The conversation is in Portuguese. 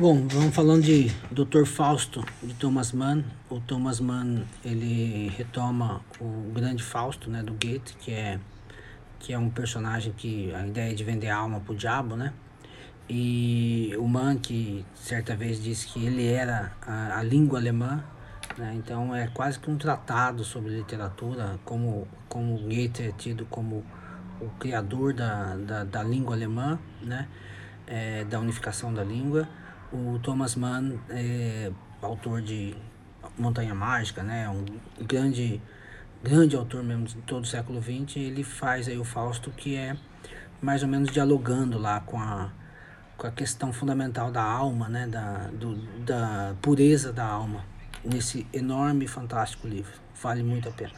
Bom, vamos falando de Dr. Fausto de Thomas Mann. O Thomas Mann ele retoma o grande Fausto, né, do Goethe, que é que é um personagem que a ideia é de vender a alma pro diabo, né? E o Mann que certa vez disse que ele era a, a língua alemã, né? Então é quase que um tratado sobre literatura, como como Goethe é tido como o criador da, da, da língua alemã, né? É, da unificação da língua o Thomas Mann é autor de Montanha Mágica, né? Um grande, grande autor mesmo de todo o século XX. Ele faz aí o Fausto que é mais ou menos dialogando lá com a, com a questão fundamental da alma, né? Da, do, da pureza da alma nesse enorme fantástico livro. Vale muito a pena.